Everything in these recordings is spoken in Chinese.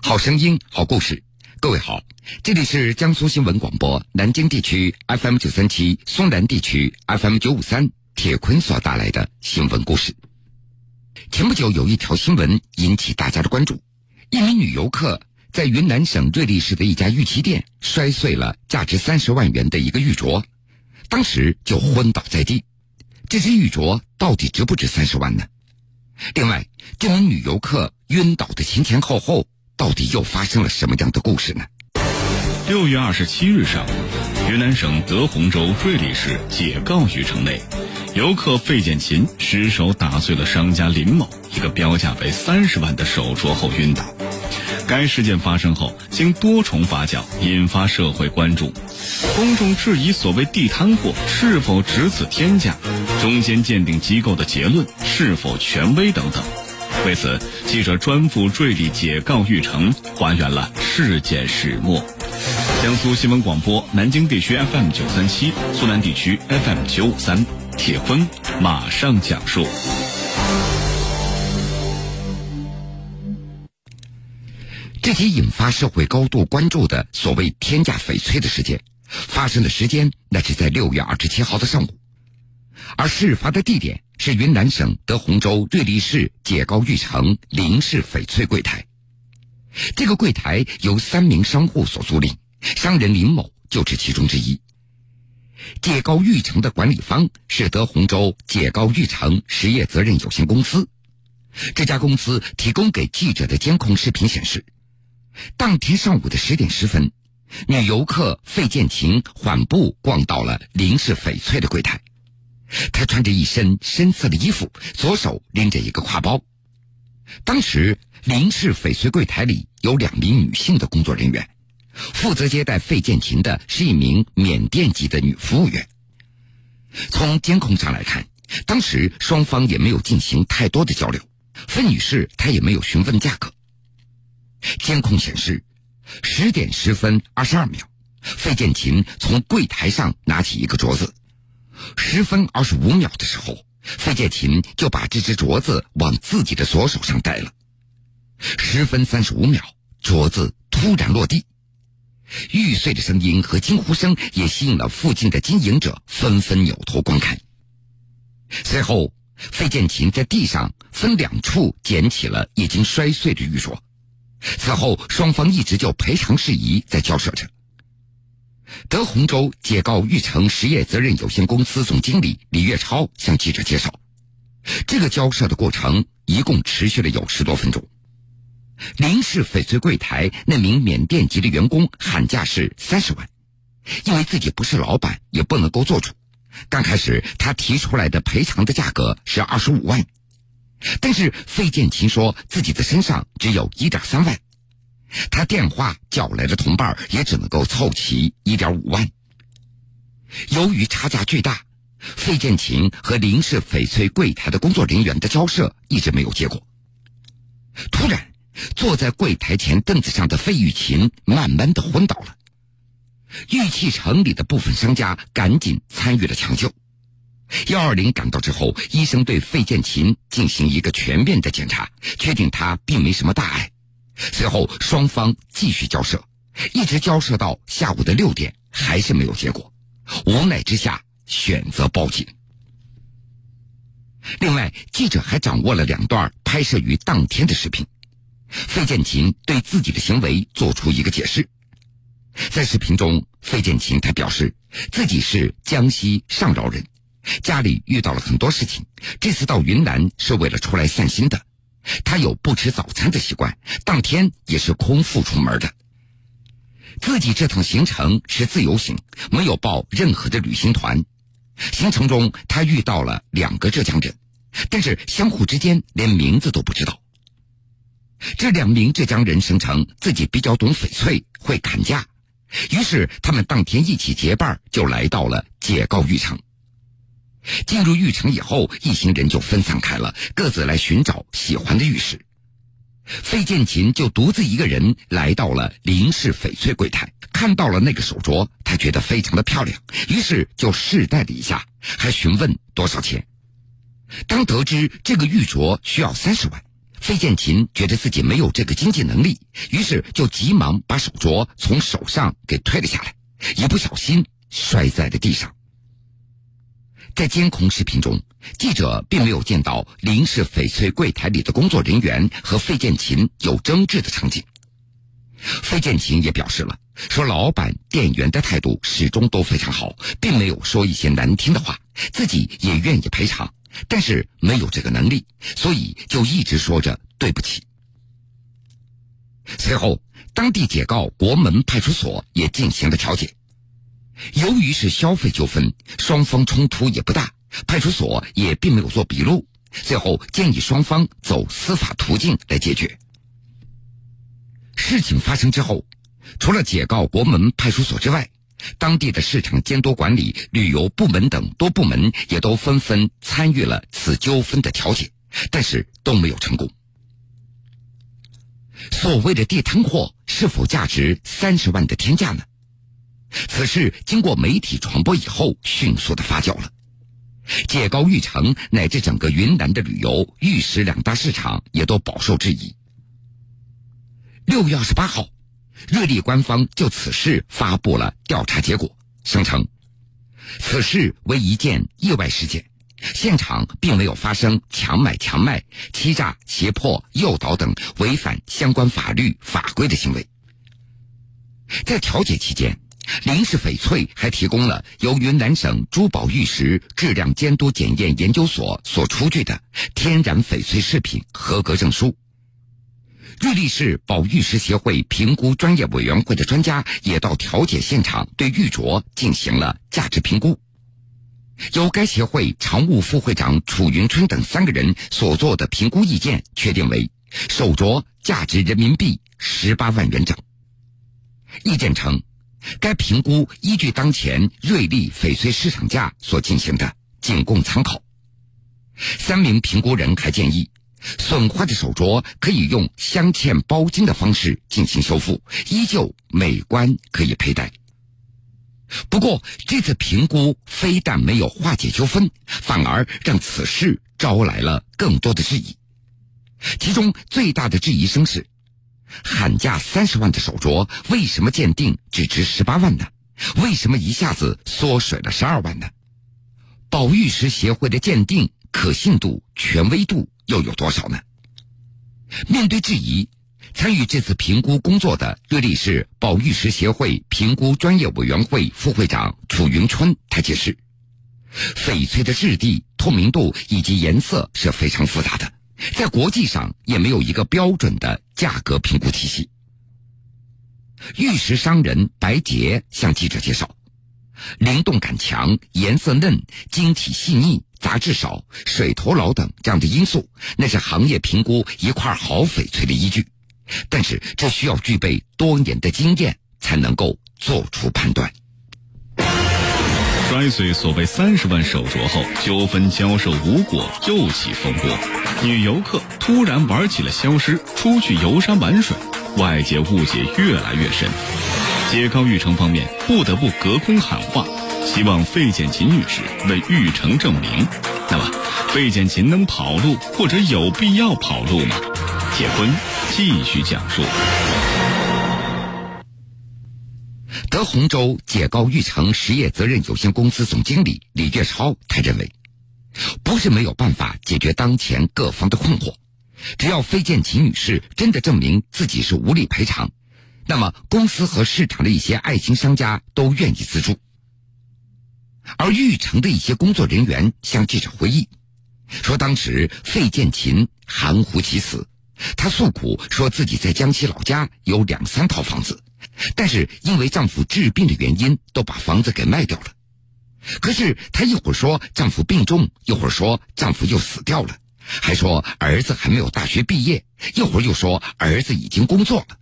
好声音，好故事。各位好，这里是江苏新闻广播南京地区 FM 九三七、松南地区 FM 九五三。铁坤所带来的新闻故事。前不久有一条新闻引起大家的关注：一名女游客在云南省瑞丽市的一家玉器店摔碎了价值三十万元的一个玉镯，当时就昏倒在地。这只玉镯到底值不值三十万呢？另外，这名女游客晕倒的前前后后，到底又发生了什么样的故事呢？六月二十七日上午，云南省德宏州瑞丽市解告渔城内，游客费建琴失手打碎了商家林某一个标价为三十万的手镯后晕倒。该事件发生后，经多重发酵，引发社会关注，公众质疑所谓地摊货是否值此天价，中间鉴定机构的结论是否权威等等。为此，记者专赴瑞丽解告玉城，还原了事件始末。江苏新闻广播南京地区 FM 九三七，苏南地区 FM 九五三，铁坤马上讲述。这起引发社会高度关注的所谓天价翡翠的事件，发生的时间那是在六月二十七号的上午，而事发的地点是云南省德宏州瑞丽市解高玉城林氏翡翠柜台。这个柜台由三名商户所租赁，商人林某就是其中之一。解高玉城的管理方是德宏州解高玉城实业责任有限公司，这家公司提供给记者的监控视频显示。当天上午的十点十分，女游客费建琴缓步逛到了林氏翡翠的柜台。他穿着一身深色的衣服，左手拎着一个挎包。当时，林氏翡翠柜台里有两名女性的工作人员，负责接待费建琴的是一名缅甸籍的女服务员。从监控上来看，当时双方也没有进行太多的交流，费女士她也没有询问价格。监控显示，十点十分二十二秒，费建琴从柜台上拿起一个镯子。十分二十五秒的时候，费建琴就把这只镯子往自己的左手上戴了。十分三十五秒，镯子突然落地，玉碎的声音和惊呼声也吸引了附近的经营者纷纷扭头观看。随后，费建琴在地上分两处捡起了已经摔碎的玉镯。此后，双方一直就赔偿事宜在交涉着。德宏州解告玉成实业责任有限公司总经理李月超向记者介绍，这个交涉的过程一共持续了有十多分钟。林氏翡翠柜台那名缅甸籍的员工喊价是三十万，因为自己不是老板，也不能够做主。刚开始他提出来的赔偿的价格是二十五万。但是费建琴说自己的身上只有一点三万，他电话叫来的同伴也只能够凑齐一点五万。由于差价巨大，费建琴和林氏翡翠柜台的工作人员的交涉一直没有结果。突然，坐在柜台前凳子上的费玉琴慢慢的昏倒了，玉器城里的部分商家赶紧参与了抢救。幺二零赶到之后，医生对费建琴进行一个全面的检查，确定他并没什么大碍。随后双方继续交涉，一直交涉到下午的六点，还是没有结果。无奈之下，选择报警。另外，记者还掌握了两段拍摄于当天的视频。费建琴对自己的行为做出一个解释。在视频中，费建琴他表示自己是江西上饶人。家里遇到了很多事情，这次到云南是为了出来散心的。他有不吃早餐的习惯，当天也是空腹出门的。自己这趟行程是自由行，没有报任何的旅行团。行程中，他遇到了两个浙江人，但是相互之间连名字都不知道。这两名浙江人声称自己比较懂翡翠，会砍价，于是他们当天一起结伴就来到了解告玉城。进入玉城以后，一行人就分散开了，各自来寻找喜欢的玉石。费建琴就独自一个人来到了林氏翡翠柜台，看到了那个手镯，他觉得非常的漂亮，于是就试戴了一下，还询问多少钱。当得知这个玉镯需要三十万，费建勤觉得自己没有这个经济能力，于是就急忙把手镯从手上给退了下来，一不小心摔在了地上。在监控视频中，记者并没有见到林氏翡翠柜台里的工作人员和费建勤有争执的场景。费建勤也表示了，说老板、店员的态度始终都非常好，并没有说一些难听的话，自己也愿意赔偿。但是没有这个能力，所以就一直说着对不起。随后，当地解告国门派出所也进行了调解。由于是消费纠纷，双方冲突也不大，派出所也并没有做笔录。最后建议双方走司法途径来解决。事情发生之后，除了解告国门派出所之外，当地的市场监督管理、旅游部门等多部门也都纷纷参与了此纠纷的调解，但是都没有成功。所谓的地摊货是否价值三十万的天价呢？此事经过媒体传播以后，迅速的发酵了。界高玉城乃至整个云南的旅游、玉石两大市场也都饱受质疑。六月二十八号。瑞丽官方就此事发布了调查结果，声称此事为一件意外事件，现场并没有发生强买强卖、欺诈、胁迫、诱导等违反相关法律法规的行为。在调解期间，林氏翡翠还提供了由云南省珠宝玉石质量监督检验研究所所出具的天然翡翠饰品合格证书。瑞丽市宝玉石协会评估专业委员会的专家也到调解现场对玉镯进行了价值评估。由该协会常务副会长楚云春等三个人所做的评估意见确定为手镯价值人民币十八万元整。意见称，该评估依据当前瑞丽翡翠市场价所进行的，仅供参考。三名评估人还建议。损坏的手镯可以用镶嵌包金的方式进行修复，依旧美观，可以佩戴。不过，这次评估非但没有化解纠纷，反而让此事招来了更多的质疑。其中最大的质疑声是：喊价三十万的手镯，为什么鉴定只值十八万呢？为什么一下子缩水了十二万呢？宝玉石协会的鉴定可信度、权威度。又有多少呢？面对质疑，参与这次评估工作的瑞丽市宝玉石协会评估专业委员会副会长楚云春，他解释：翡翠的质地、透明度以及颜色是非常复杂的，在国际上也没有一个标准的价格评估体系。玉石商人白杰向记者介绍。灵动感强，颜色嫩，晶体细腻，杂质少，水头老等这样的因素，那是行业评估一块好翡翠的依据。但是这需要具备多年的经验才能够做出判断。摔碎所谓三十万手镯后，纠纷交涉无果，又起风波。女游客突然玩起了消失，出去游山玩水，外界误解越来越深。解告玉成方面不得不隔空喊话，希望费建琴女士为玉成证明。那么，费建琴能跑路或者有必要跑路吗？铁坤继续讲述。德宏州解告玉成实业责任有限公司总经理李月超他认为，不是没有办法解决当前各方的困惑，只要费建琴女士真的证明自己是无力赔偿。那么，公司和市场的一些爱心商家都愿意资助。而玉成的一些工作人员向记者回忆，说当时费建琴含糊其辞，他诉苦说自己在江西老家有两三套房子，但是因为丈夫治病的原因，都把房子给卖掉了。可是她一会儿说丈夫病重，一会儿说丈夫又死掉了，还说儿子还没有大学毕业，一会儿又说儿子已经工作了。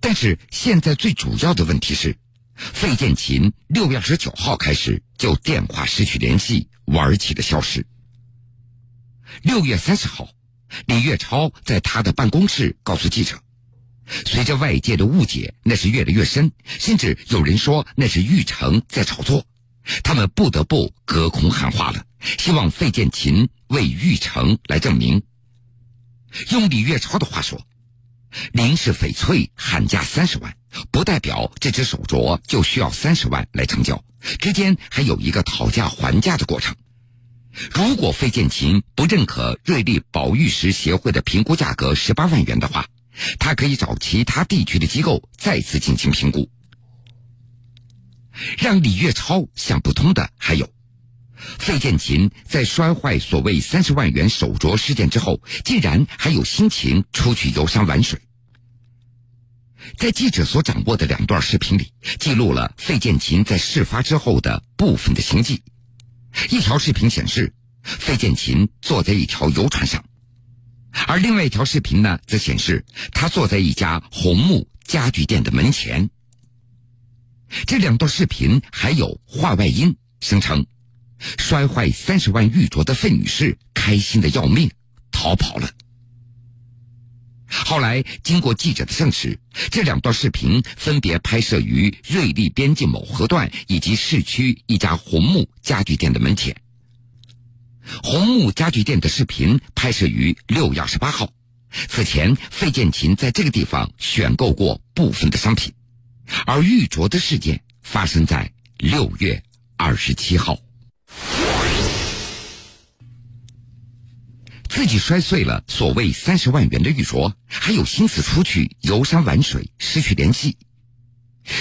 但是现在最主要的问题是，费建勤六月二十九号开始就电话失去联系，玩起了消失。六月三十号，李月超在他的办公室告诉记者，随着外界的误解那是越来越深，甚至有人说那是玉成在炒作，他们不得不隔空喊话了，希望费建勤为玉成来证明。用李月超的话说，林氏翡翠喊价三十万，不代表这只手镯就需要三十万来成交，之间还有一个讨价还价的过程。如果费建琴不认可瑞丽宝玉石协会的评估价格十八万元的话，他可以找其他地区的机构再次进行评估。让李月超想不通的还有，费建琴在摔坏所谓三十万元手镯事件之后，竟然还有心情出去游山玩水。在记者所掌握的两段视频里，记录了费建琴在事发之后的部分的行迹。一条视频显示，费建琴坐在一条游船上，而另外一条视频呢，则显示他坐在一家红木家具店的门前。这两段视频还有话外音，声称摔坏三十万玉镯的费女士开心的要命，逃跑了。后来经过记者的证实，这两段视频分别拍摄于瑞丽边境某河段以及市区一家红木家具店的门前。红木家具店的视频拍摄于六月二十八号，此前费建琴在这个地方选购过部分的商品。而玉镯的事件发生在六月二十七号，自己摔碎了所谓三十万元的玉镯，还有心思出去游山玩水，失去联系。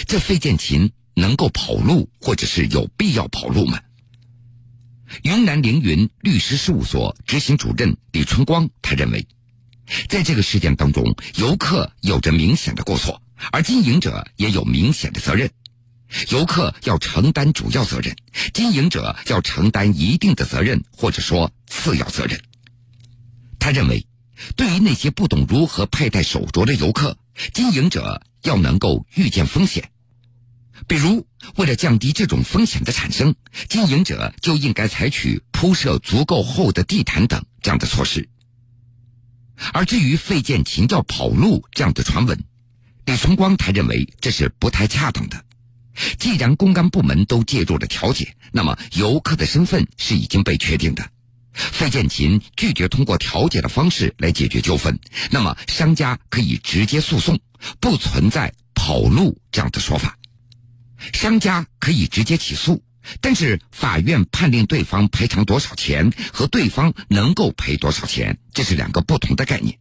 这费建琴能够跑路，或者是有必要跑路吗？云南凌云律师事务所执行主任李春光他认为，在这个事件当中，游客有着明显的过错。而经营者也有明显的责任，游客要承担主要责任，经营者要承担一定的责任，或者说次要责任。他认为，对于那些不懂如何佩戴手镯的游客，经营者要能够预见风险，比如为了降低这种风险的产生，经营者就应该采取铺设足够厚的地毯等这样的措施。而至于费建琴要跑路这样的传闻，李崇光他认为这是不太恰当的。既然公安部门都介入了调解，那么游客的身份是已经被确定的。费建琴拒绝通过调解的方式来解决纠纷，那么商家可以直接诉讼，不存在跑路这样的说法。商家可以直接起诉，但是法院判令对方赔偿多少钱和对方能够赔多少钱，这是两个不同的概念。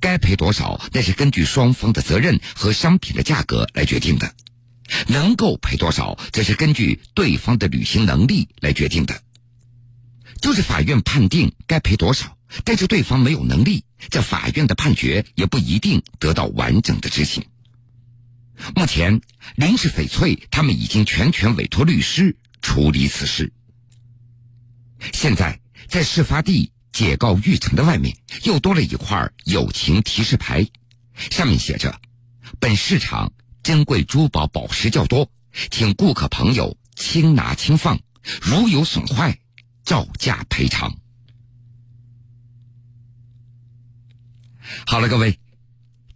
该赔多少，那是根据双方的责任和商品的价格来决定的；能够赔多少，则是根据对方的履行能力来决定的。就是法院判定该赔多少，但是对方没有能力，这法院的判决也不一定得到完整的执行。目前，林氏翡翠他们已经全权委托律师处理此事。现在在事发地。解告玉城的外面又多了一块友情提示牌，上面写着：“本市场珍贵珠宝宝石较多，请顾客朋友轻拿轻放，如有损坏，照价赔偿。”好了，各位，